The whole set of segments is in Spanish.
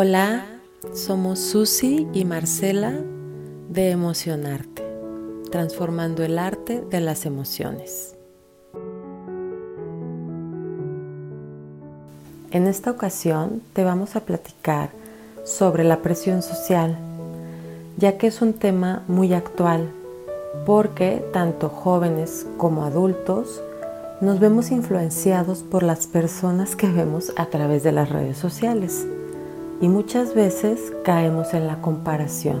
Hola, somos Susi y Marcela de Emocionarte, transformando el arte de las emociones. En esta ocasión te vamos a platicar sobre la presión social, ya que es un tema muy actual, porque tanto jóvenes como adultos nos vemos influenciados por las personas que vemos a través de las redes sociales y muchas veces caemos en la comparación.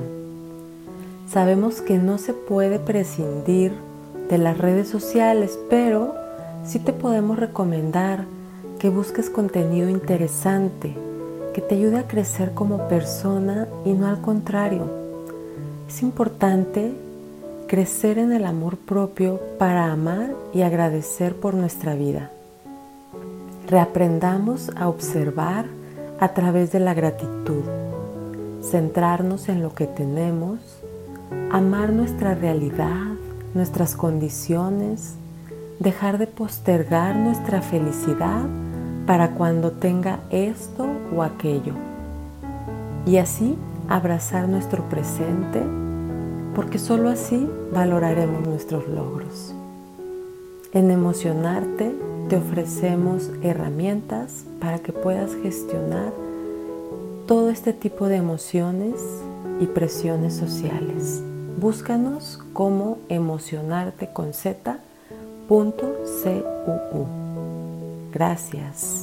Sabemos que no se puede prescindir de las redes sociales, pero sí te podemos recomendar que busques contenido interesante que te ayude a crecer como persona y no al contrario. Es importante crecer en el amor propio para amar y agradecer por nuestra vida. Reaprendamos a observar a través de la gratitud, centrarnos en lo que tenemos, amar nuestra realidad, nuestras condiciones, dejar de postergar nuestra felicidad para cuando tenga esto o aquello. Y así abrazar nuestro presente, porque sólo así valoraremos nuestros logros. En emocionarte te ofrecemos herramientas para que puedas gestionar todo este tipo de emociones y presiones sociales. Búscanos como emocionarte con z.cuu. Gracias.